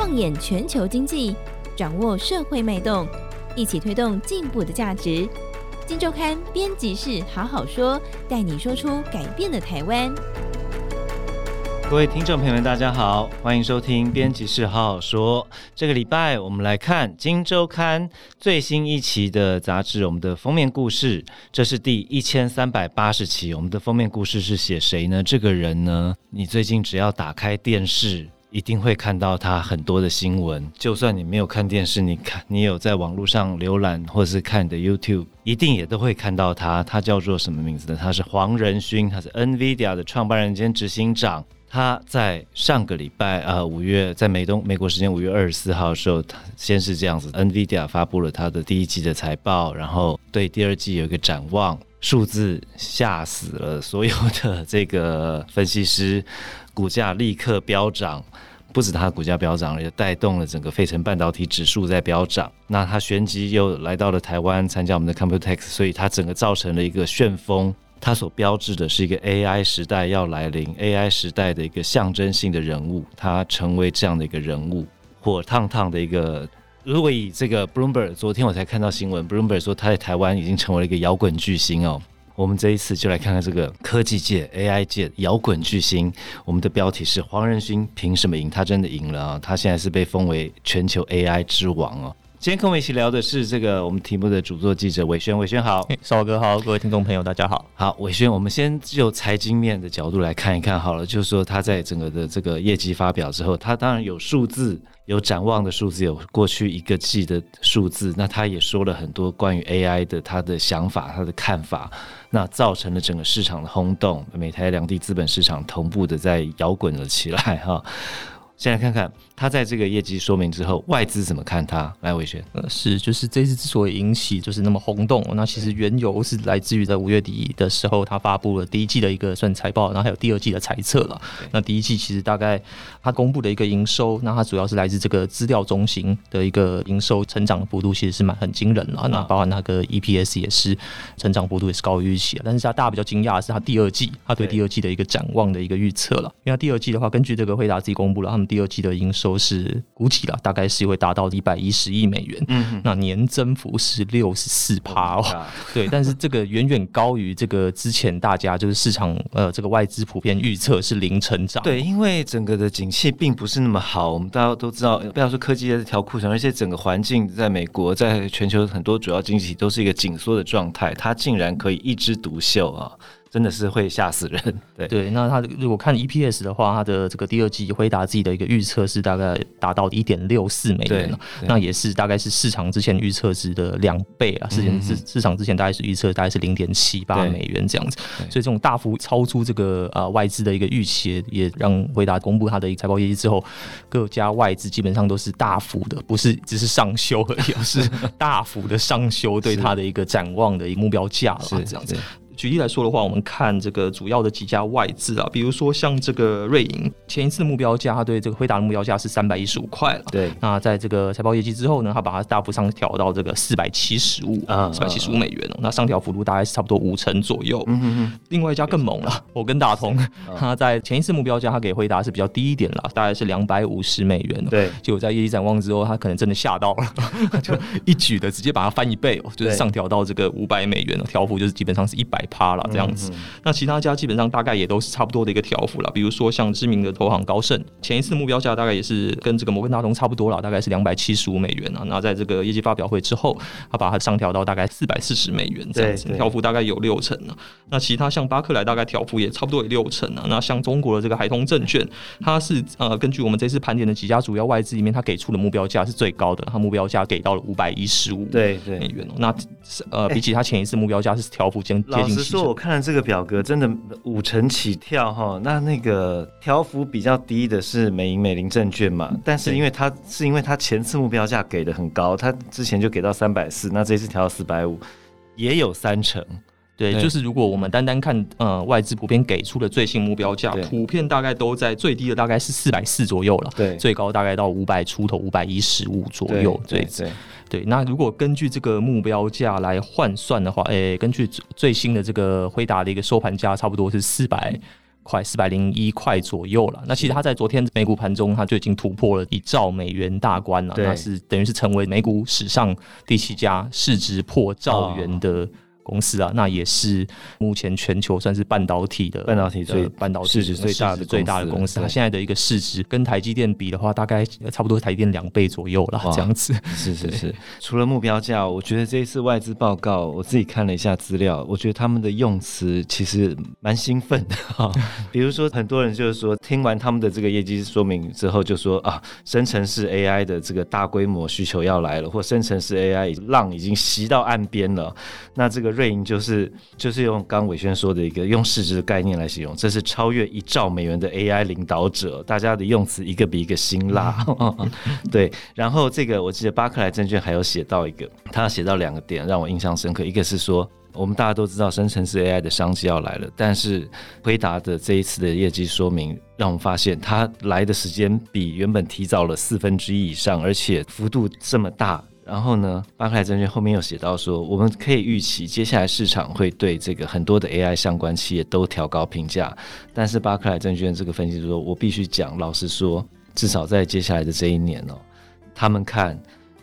放眼全球经济，掌握社会脉动，一起推动进步的价值。金周刊编辑室好好说，带你说出改变的台湾。各位听众朋友们，大家好，欢迎收听编辑室好好说。这个礼拜我们来看《金周刊》最新一期的杂志，我们的封面故事，这是第一千三百八十期。我们的封面故事是写谁呢？这个人呢，你最近只要打开电视，一定会看到他很多的新闻。就算你没有看电视，你看你有在网络上浏览或是看你的 YouTube，一定也都会看到他。他叫做什么名字呢？他是黄仁勋，他是 NVIDIA 的创办人兼执行长。他在上个礼拜啊，五月在美东美国时间五月二十四号的时候，他先是这样子，NVIDIA 发布了他的第一季的财报，然后对第二季有一个展望，数字吓死了所有的这个分析师，股价立刻飙涨，不止它股价飙涨，也带动了整个费城半导体指数在飙涨。那它旋即又来到了台湾参加我们的 Computex，所以它整个造成了一个旋风。它所标志的是一个 AI 时代要来临，AI 时代的一个象征性的人物，他成为这样的一个人物，火烫烫的一个。如果以这个 Bloomberg，昨天我才看到新闻，Bloomberg 说他在台湾已经成为了一个摇滚巨星哦。我们这一次就来看看这个科技界、AI 界摇滚巨星。我们的标题是黄仁勋凭什么赢？他真的赢了啊！他现在是被封为全球 AI 之王哦。今天跟我们一起聊的是这个我们题目的主作记者伟轩，伟轩好，少哥好，各位听众朋友大家好，好，伟轩，我们先就财经面的角度来看一看好了，就是说他在整个的这个业绩发表之后，他当然有数字，有展望的数字，有过去一个季的数字，那他也说了很多关于 AI 的他的想法，他的看法，那造成了整个市场的轰动，美台两地资本市场同步的在摇滚了起来哈。先来看看他在这个业绩说明之后，外资怎么看他？来，伟轩，呃，是，就是这次之所以引起就是那么轰动，那其实缘由是来自于在五月底的时候，他发布了第一季的一个算财报，然后还有第二季的财测了。那第一季其实大概他公布的一个营收，那它主要是来自这个资料中心的一个营收成长的幅度，其实是蛮很惊人了。那包含那个 EPS 也是成长幅度也是高于预期的。但是他大家比较惊讶的是他第二季，他对第二季的一个展望的一个预测了。因为他第二季的话，根据这个辉达自己公布了他们。第二季的营收是估计了，大概是会达到一百一十亿美元，嗯，那年增幅是六十四趴哦，对，但是这个远远高于这个之前大家就是市场呃这个外资普遍预测是零成长，对，因为整个的景气并不是那么好，我们大家都知道，不要说科技业在调库存，而且整个环境在美国，在全球很多主要经济体都是一个紧缩的状态，它竟然可以一枝独秀啊！真的是会吓死人，对。对。那他如果看 EPS 的话，他的这个第二季回答自己的一个预测是大概达到一点六四美元，那也是大概是市场之前预测值的两倍啊。市前市市场之前大概是预测大概是零点七八美元这样子，所以这种大幅超出这个啊外资的一个预期，也让回答公布他的一个财报业绩之后，各家外资基本上都是大幅的，不是只是上修而已，而是大幅的上修对他的一个展望的一个目标价了，这样子。举例来说的话，我们看这个主要的几家外资啊，比如说像这个瑞银，前一次的目标价，它对这个辉达的目标价是三百一十五块了。对，那在这个财报业绩之后呢，它把它大幅上调到这个四百七十五啊，四百七十五美元，那上调幅度大概是差不多五成左右。嗯。另外一家更猛了，我跟大同，它在前一次目标价，它给辉达是比较低一点了，大概是两百五十美元。对，结果在业绩展望之后，它可能真的吓到了，就一举的直接把它翻一倍哦，就是上调到这个五百美元了，调幅就是基本上是一百。趴了这样子，那其他家基本上大概也都是差不多的一个条幅了。比如说像知名的投行高盛，前一次目标价大概也是跟这个摩根大通差不多了，大概是两百七十五美元啊。那在这个业绩发表会之后，他把它上调到大概四百四十美元这样子，条幅大概有六成啊。那其他像巴克莱大概条幅也差不多有六成啊。那像中国的这个海通证券，它是呃根据我们这次盘点的几家主要外资里面，它给出的目标价是最高的，它目标价给到了五百一十五对美元哦。那呃比起它前一次目标价是条幅将接近。说我看了这个表格，真的五成起跳哈。那那个调幅比较低的是美银美林证券嘛？但是因为它是因为它前次目标价给的很高，它之前就给到三百四，那这次调到四百五，也有三成。对，就是如果我们单单看呃外资普遍给出的最新目标价，普遍大概都在最低的大概是四百四左右了，对，最高大概到五百出头，五百一十五左右，对对。对，那如果根据这个目标价来换算的话，诶，根据最新的这个辉达的一个收盘价，差不多是四百块，四百零一块左右了。那其实它在昨天美股盘中，它就已经突破了一兆美元大关了，那是等于是成为美股史上第七家市值破兆元的。公司啊，那也是目前全球算是半导体的半导体最半导体市值最大的最大的公司。它现在的一个市值跟台积电比的话，大概差不多台积电两倍左右了，这样子。是是是。除了目标价，我觉得这一次外资报告，我自己看了一下资料，我觉得他们的用词其实蛮兴奋的哈。比如说，很多人就是说，听完他们的这个业绩说明之后，就说啊，生成式 AI 的这个大规模需求要来了，或生成式 AI 浪已经袭到岸边了。那这个。瑞银就是就是用刚伟轩说的一个用市值的概念来形容，这是超越一兆美元的 AI 领导者，大家的用词一个比一个辛辣。对，然后这个我记得巴克莱证券还有写到一个，他写到两个点让我印象深刻，一个是说我们大家都知道生成式 AI 的商机要来了，但是辉达的这一次的业绩说明让我们发现，它来的时间比原本提早了四分之一以上，而且幅度这么大。然后呢，巴克莱证券后面又写到说，我们可以预期接下来市场会对这个很多的 AI 相关企业都调高评价。但是巴克莱证券这个分析说，我必须讲，老实说，至少在接下来的这一年哦，他们看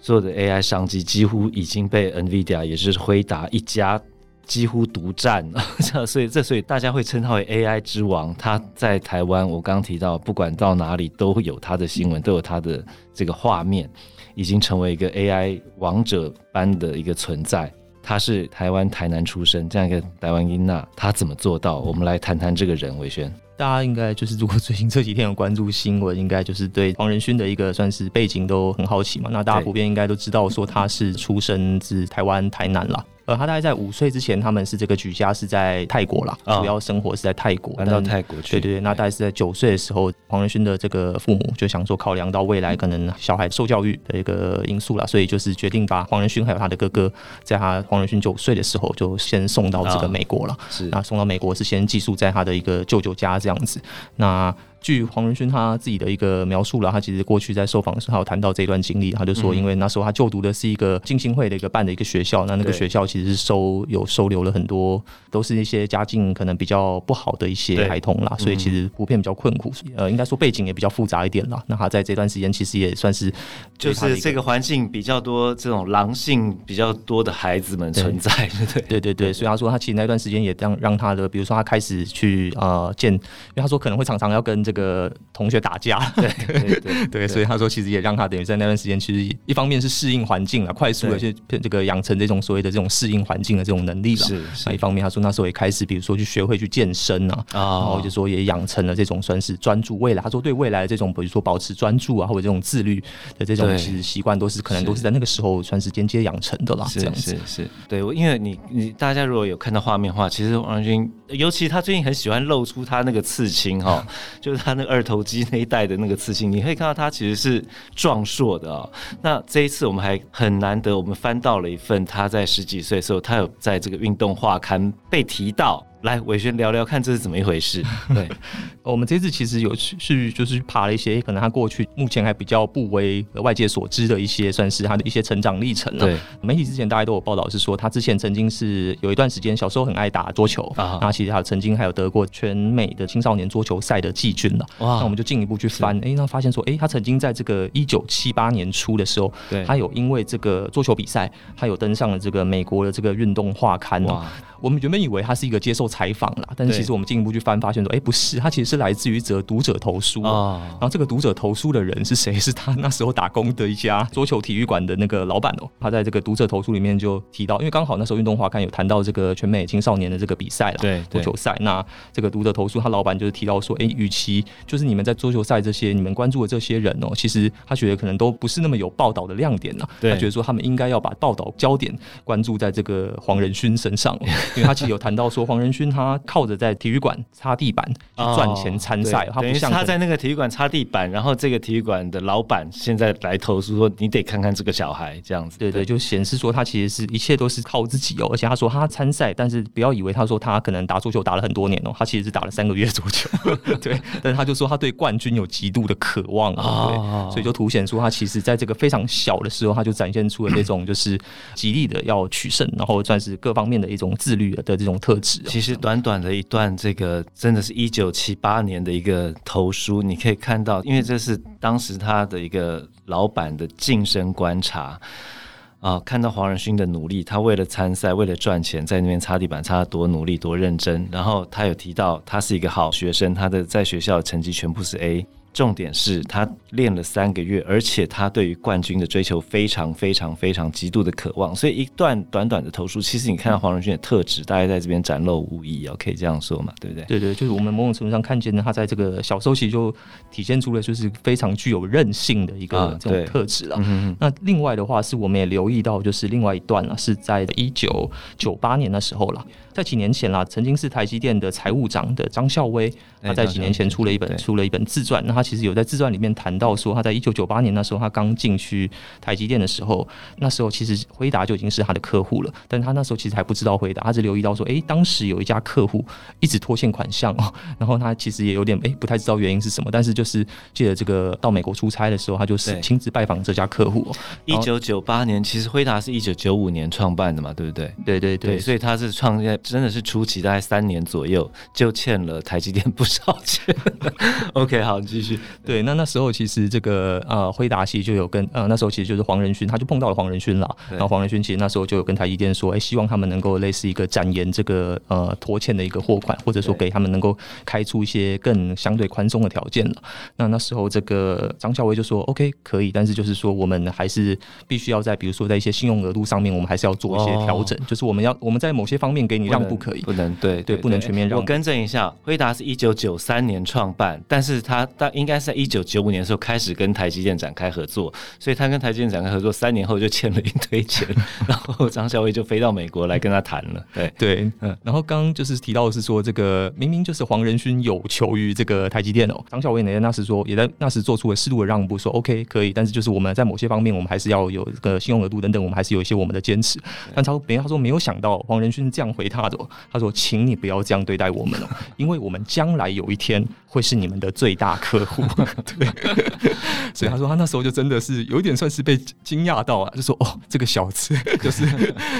所有的 AI 商机几乎已经被 NVIDIA 也就是辉达一家几乎独占了。所以这所以大家会称他为 AI 之王。他在台湾，我刚提到，不管到哪里都有他的新闻，都有他的这个画面。已经成为一个 AI 王者般的一个存在。他是台湾台南出生，这样一个台湾英娜，他怎么做到？我们来谈谈这个人，伟轩。大家应该就是，如果最近这几天有关注新闻，应该就是对黄仁勋的一个算是背景都很好奇嘛。那大家普遍应该都知道，说他是出生自台湾台南啦。呃，他大概在五岁之前，他们是这个举家是在泰国啦，哦、主要生活是在泰国，搬到泰国去。对对对，那大概是在九岁的时候，黄仁勋的这个父母就想说，考量到未来可能小孩受教育的一个因素啦，所以就是决定把黄仁勋还有他的哥哥，在他黄仁勋九岁的时候就先送到这个美国了。哦、是，那送到美国是先寄宿在他的一个舅舅家这样子。那据黄仁勋他自己的一个描述了，他其实过去在受访的时候，他有谈到这段经历。他就说，因为那时候他就读的是一个浸信会的一个办的一个学校，那那个学校其实是收有收留了很多，都是一些家境可能比较不好的一些孩童啦，所以其实普遍比较困苦。呃，应该说背景也比较复杂一点啦。那他在这段时间其实也算是，就是这个环境比较多这种狼性比较多的孩子们存在，对对对对对。所以他说他其实那段时间也让让他的，比如说他开始去呃见，因为他说可能会常常要跟这个同学打架，对 对对，对，对，所以他说其实也让他等于在那段时间，其实一方面是适应环境了，快速的去这个养成这种所谓的这种适应环境的这种能力了。是，那一方面他说那时候也开始，比如说去学会去健身啊，然后就说也养成了这种算是专注未来。他说对未来的这种比如说保持专注啊，或者这种自律的这种其实习惯，都是可能都是。在那个时候算是间接养成的啦。这样子。是是，对，因为你你大家如果有看到画面的话，其实王仁勋，尤其他最近很喜欢露出他那个刺青哈，就是他那个二头肌那一带的那个刺青，你可以看到他其实是壮硕的啊、哦。那这一次我们还很难得，我们翻到了一份他在十几岁时候，他有在这个运动画刊被提到。来，伟轩聊聊看这是怎么一回事？对，我们这次其实有去，就是爬了一些可能他过去目前还比较不为外界所知的一些，算是他的一些成长历程了。对，媒体之前大家都有报道是说，他之前曾经是有一段时间小时候很爱打桌球啊，那其实他曾经还有得过全美的青少年桌球赛的季军了。哇，那我们就进一步去翻，哎、欸，那发现说，哎、欸，他曾经在这个一九七八年初的时候，对，他有因为这个桌球比赛，他有登上了这个美国的这个运动画刊。哇。我们原本以为他是一个接受采访啦，但是其实我们进一步去翻，发现说，哎、欸，不是，他其实是来自于一则读者投书、哦。然后这个读者投书的人是谁？是他那时候打工的一家桌球体育馆的那个老板哦。他在这个读者投书里面就提到，因为刚好那时候运动画刊有谈到这个全美青少年的这个比赛了，对桌球赛。那这个读者投诉，他老板就是提到说，哎、欸，与其就是你们在桌球赛这些你们关注的这些人哦，其实他觉得可能都不是那么有报道的亮点呢。他觉得说他们应该要把报道焦点关注在这个黄仁勋身上。因为他其实有谈到说，黄仁勋他靠着在体育馆擦地板去赚钱参赛，哦，他不像他在那个体育馆擦地板，然后这个体育馆的老板现在来投诉说，你得看看这个小孩这样子。对对，对，就显示说他其实是一切都是靠自己哦，而且他说他参赛，但是不要以为他说他可能打足球打了很多年哦，他其实是打了三个月足球。对，但是他就说他对冠军有极度的渴望啊，对，哦，所以就凸显出他其实在这个非常小的时候，他就展现出了那种就是极力的要取胜，然后算是各方面的一种自律。的这种特质。其实短短的一段，这个真的是一九七八年的一个投书，你可以看到，因为这是当时他的一个老板的近身观察啊，看到黄仁勋的努力，他为了参赛，为了赚钱，在那边擦地板擦得多努力多认真，然后他有提到他是一个好学生，他的在学校的成绩全部是 A。重点是他练了三个月，而且他对于冠军的追求非常非常非常极度的渴望，所以一段短短的投书，其实你看到黄仁勋的特质，大概在这边展露无遗哦，可以这样说嘛，对不对？对对，就是我们某种程度上看见呢，他在这个小时候其实就体现出了就是非常具有韧性的一个这种特质了。啊嗯、那另外的话，是我们也留意到，就是另外一段呢，是在一九九八年的时候了。在几年前啦，曾经是台积电的财务长的张孝威，他在几年前出了一本出了一本自传。那他其实有在自传里面谈到说，他在一九九八年那时候，他刚进去台积电的时候，那时候其实辉达就已经是他的客户了，但他那时候其实还不知道辉达，他只留意到说，哎，当时有一家客户一直拖欠款项哦，然后他其实也有点哎不太知道原因是什么，但是就是借着这个到美国出差的时候，他就是亲自拜访这家客户。一九九八年，其实辉达是一九九五年创办的嘛，对不对？对对对，对，所以他是创业。真的是初期，大概三年左右就欠了台积电不少钱。OK，好，继续。对，那那时候其实这个呃辉达其实就有跟呃那时候其实就是黄仁勋，他就碰到了黄仁勋了。然后黄仁勋其实那时候就有跟台积电说，哎，希望他们能够类似一个展延这个呃拖欠的一个货款，或者说给他们能够开出一些更相对宽松的条件了。那那时候这个张孝威就说，OK，可以，但是就是说我们还是必须要在比如说在一些信用额度上面，我们还是要做一些调整，哦、就是我们要我们在某些方面给你让。步可以，不能，对对，对，不能全面让。我更正一下，辉达是一九九三年创办，但是他大应该是在一九九五年的时候开始跟台积电展开合作，所以他跟台积电展开合作三年后就欠了一堆钱，然后张小威就飞到美国来跟他谈了。对对，嗯，然后刚刚就是提到的是说，这个明明就是黄仁勋有求于这个台积电哦，张小威呢那时说也在那时做出了适度的让步，说 OK 可以，但是就是我们在某些方面我们还是要有这个信用额度等等，我们还是有一些我们的坚持。但他说别人他说没有想到黄仁勋这样回他的。他说：“请你不要这样对待我们哦，因为我们将来有一天会是你们的最大客户。”对，所以他说他那时候就真的是有点算是被惊讶到啊，就说：“哦，这个小子 就是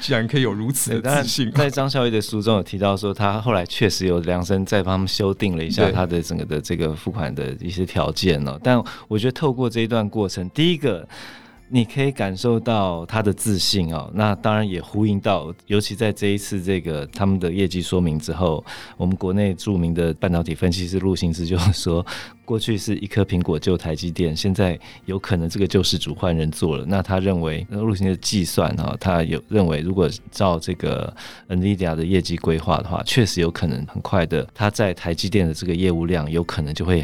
居然可以有如此的自信。”在张孝义的书中有提到说，他后来确实有量身再帮他们修订了一下他的整个的这个付款的一些条件哦。但我觉得透过这一段过程，第一个。你可以感受到他的自信哦，那当然也呼应到，尤其在这一次这个他们的业绩说明之后，我们国内著名的半导体分析师陆行之就说，过去是一颗苹果救台积电，现在有可能这个救世主换人做了。那他认为，那陆行之计算哈，他有认为，如果照这个 NVIDIA 的业绩规划的话，确实有可能很快的，他在台积电的这个业务量有可能就会。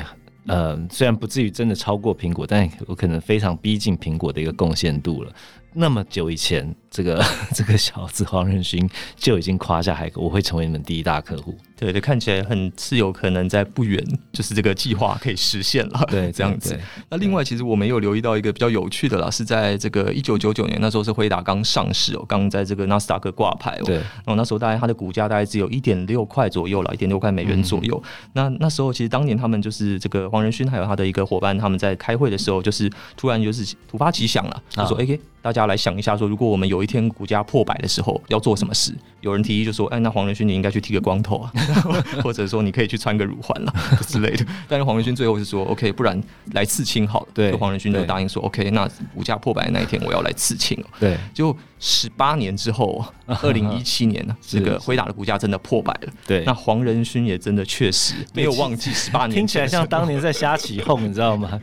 呃，虽然不至于真的超过苹果，但我可能非常逼近苹果的一个贡献度了。那么久以前，这个 这个小子黄仁勋就已经夸下海口，我会成为你们第一大客户。对对，看起来很是有可能在不远，就是这个计划可以实现了。对，这样子。那另外，其实我们有留意到一个比较有趣的啦，是在这个一九九九年那时候是辉达刚上市哦，刚在这个纳斯达克挂牌哦。对。然后那时候大概它的股价大概只有一点六块左右了，一点六块美元左右。嗯、那那时候其实当年他们就是这个黄仁勋还有他的一个伙伴，他们在开会的时候，就是突然就是突发奇想了，他说：“哎、欸，大家来想一下，说如果我们有一天股价破百的时候，要做什么事？”有人提议就说：“哎，那黄仁勋你应该去剃个光头啊。”或者说你可以去穿个乳环了 之类的，但是黄仁勋最后是说 OK，不然来刺青好了。对，黄仁勋就答应说 OK，那股价破百的那一天我要来刺青。对，就十八年之后，二零一七年呢，这个辉达的股价真的破百了。对，那黄仁勋也真的确实没有忘记十八年，听起来像当年在瞎起哄，你知道吗？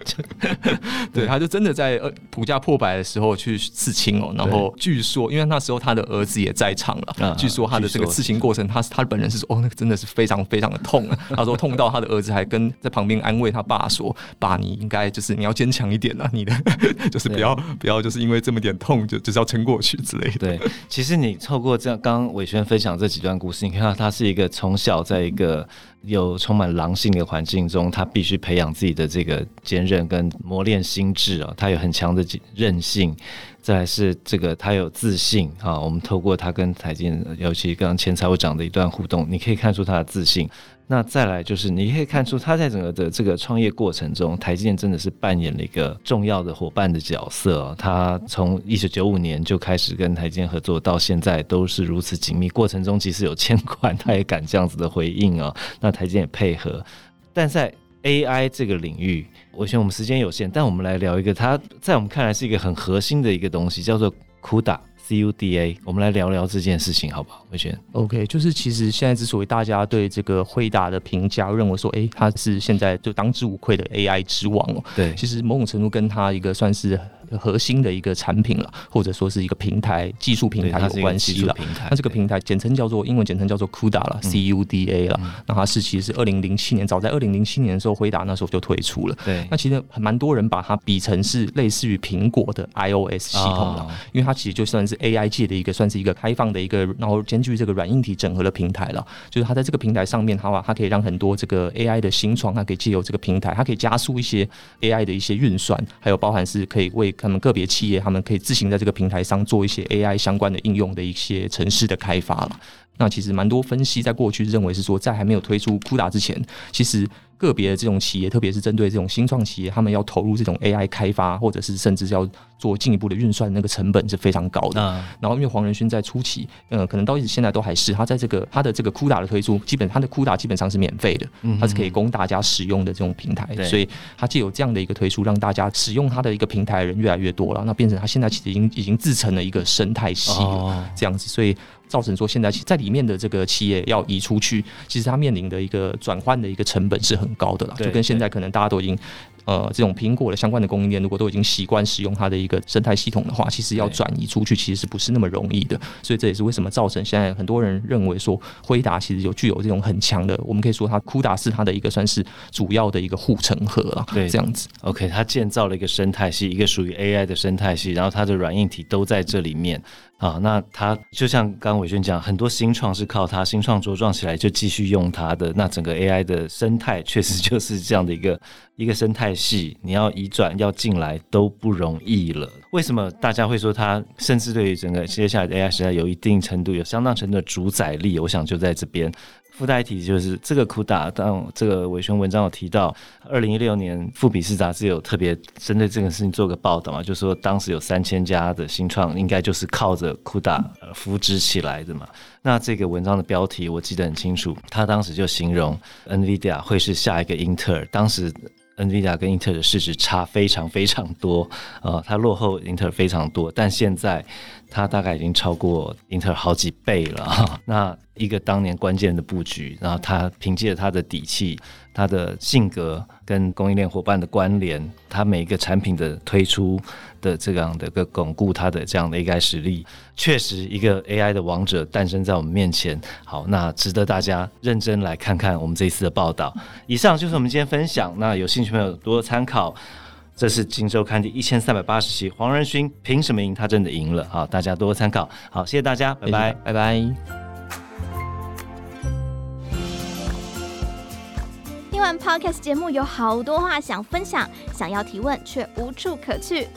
对，他就真的在呃股价破百的时候去刺青哦。然后据说，因为那时候他的儿子也在场了，据说他的这个刺青过程，他他本人是说哦，那个真的是非常。非常的痛啊！他说痛到他的儿子还跟在旁边安慰他爸说：“爸，你应该就是你要坚强一点啊，你的 就是不要不要就是因为这么点痛就就是要撑过去之类的。”对，其实你透过这样刚刚伟轩分享这几段故事，你看到他是一个从小在一个有充满狼性的环境中，他必须培养自己的这个坚韧跟磨练心智啊，他有很强的韧性。再是这个，他有自信啊。我们透过他跟财经，尤其刚刚前财务长的一段互动，你可以看出他的自信。那再来就是，你可以看出他在整个的这个创业过程中，台积电真的是扮演了一个重要的伙伴的角色哦。他从一九九五年就开始跟台积电合作，到现在都是如此紧密。过程中即使有欠款，他也敢这样子的回应哦。那台积电也配合。但在 AI 这个领域，我想我们时间有限，但我们来聊一个，它在我们看来是一个很核心的一个东西，叫做 CUDA。C U D A，我们来聊聊这件事情，好不好？魏轩，OK，就是其实现在之所以大家对这个惠达的评价认为说，哎、欸，它是现在就当之无愧的 AI 之王哦。对，其实某种程度跟它一个算是。核心的一个产品了，或者说是一个平台技术平台有关系了。那这个平台简称叫做英文简称叫做 CUDA 了，C U D A 了。那它是其实是二零零七年，早在二零零七年的时候，辉达那时候就推出了。对，那其实蛮多人把它比成是类似于苹果的 iOS 系统了，因为它其实就算是 AI 界的一个算是一个开放的一个，然后兼具这个软硬体整合的平台了。就是它在这个平台上面，它它可以让很多这个 AI 的新创，它可以借由这个平台，它可以加速一些 AI 的一些运算，还有包含是可以为他们个别企业。他们可以自行在这个平台上做一些 AI 相关的应用的一些城市的开发了。那其实蛮多分析在过去认为是说，在还没有推出 CUDA 之前，其实。个别的这种企业，特别是针对这种新创企业，他们要投入这种 AI 开发，或者是甚至要做进一步的运算，那个成本是非常高的。嗯、然后，因为黄仁勋在初期，呃，可能到现在都还是他在这个他的这个 CUDA 的推出，基本他的 CUDA 基本上是免费的，它是可以供大家使用的这种平台。嗯、所以，他借有这样的一个推出，让大家使用他的一个平台的人越来越多了，那变成他现在其实已经已经自成了一个生态系了，哦、这样子，所以。造成说，现在在里面的这个企业要移出去，其实它面临的一个转换的一个成本是很高的啦，就跟现在可能大家都已经。呃，这种苹果的相关的供应链，如果都已经习惯使用它的一个生态系统的话，其实要转移出去，其实是不是那么容易的？所以这也是为什么造成现在很多人认为说，辉达其实有具有这种很强的，我们可以说它 CUDA 是它的一个算是主要的一个护城河了。对，这样子。OK，它建造了一个生态系，一个属于 AI 的生态系，然后它的软硬体都在这里面啊。那它就像刚刚伟轩讲，很多新创是靠它新创茁壮起来就继续用它的，那整个 AI 的生态确实就是这样的一个。一个生态系，你要移转要进来都不容易了。为什么大家会说它甚至对于整个接下来的 AI 时代有一定程度、有相当程度的主宰力？我想就在这边。附带一提，就是这个 CUDA，当这个伟轩文章有提到，二零一六年富比士杂志有特别针对这个事情做个报道嘛，就说当时有三千家的新创，应该就是靠着 CUDA 扶植起来的嘛。那这个文章的标题我记得很清楚，他当时就形容 NVIDIA 会是下一个英特尔，当时。NVIDIA 跟英特尔的市值差非常非常多，呃，它落后英特尔非常多，但现在它大概已经超过英特尔好几倍了。那一个当年关键的布局，然后他凭借他的底气、他的性格跟供应链伙伴的关联，他每一个产品的推出的这样的一个巩固，他的这样的一个实力，确实一个 AI 的王者诞生在我们面前。好，那值得大家认真来看看我们这一次的报道。以上就是我们今天分享，那有兴趣朋友多参考。这是《今周刊》第一千三百八十期，黄仁勋凭什么赢？他真的赢了。好，大家多多参考。好，谢谢大家，拜拜，拜拜。完 Podcast 节目，有好多话想分享，想要提问却无处可去。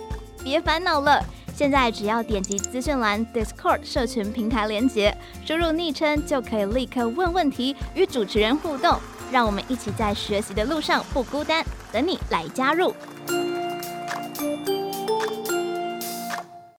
别烦恼了，现在只要点击资讯栏 Discord 社群平台连接，输入昵称就可以立刻问问题，与主持人互动。让我们一起在学习的路上不孤单，等你来加入。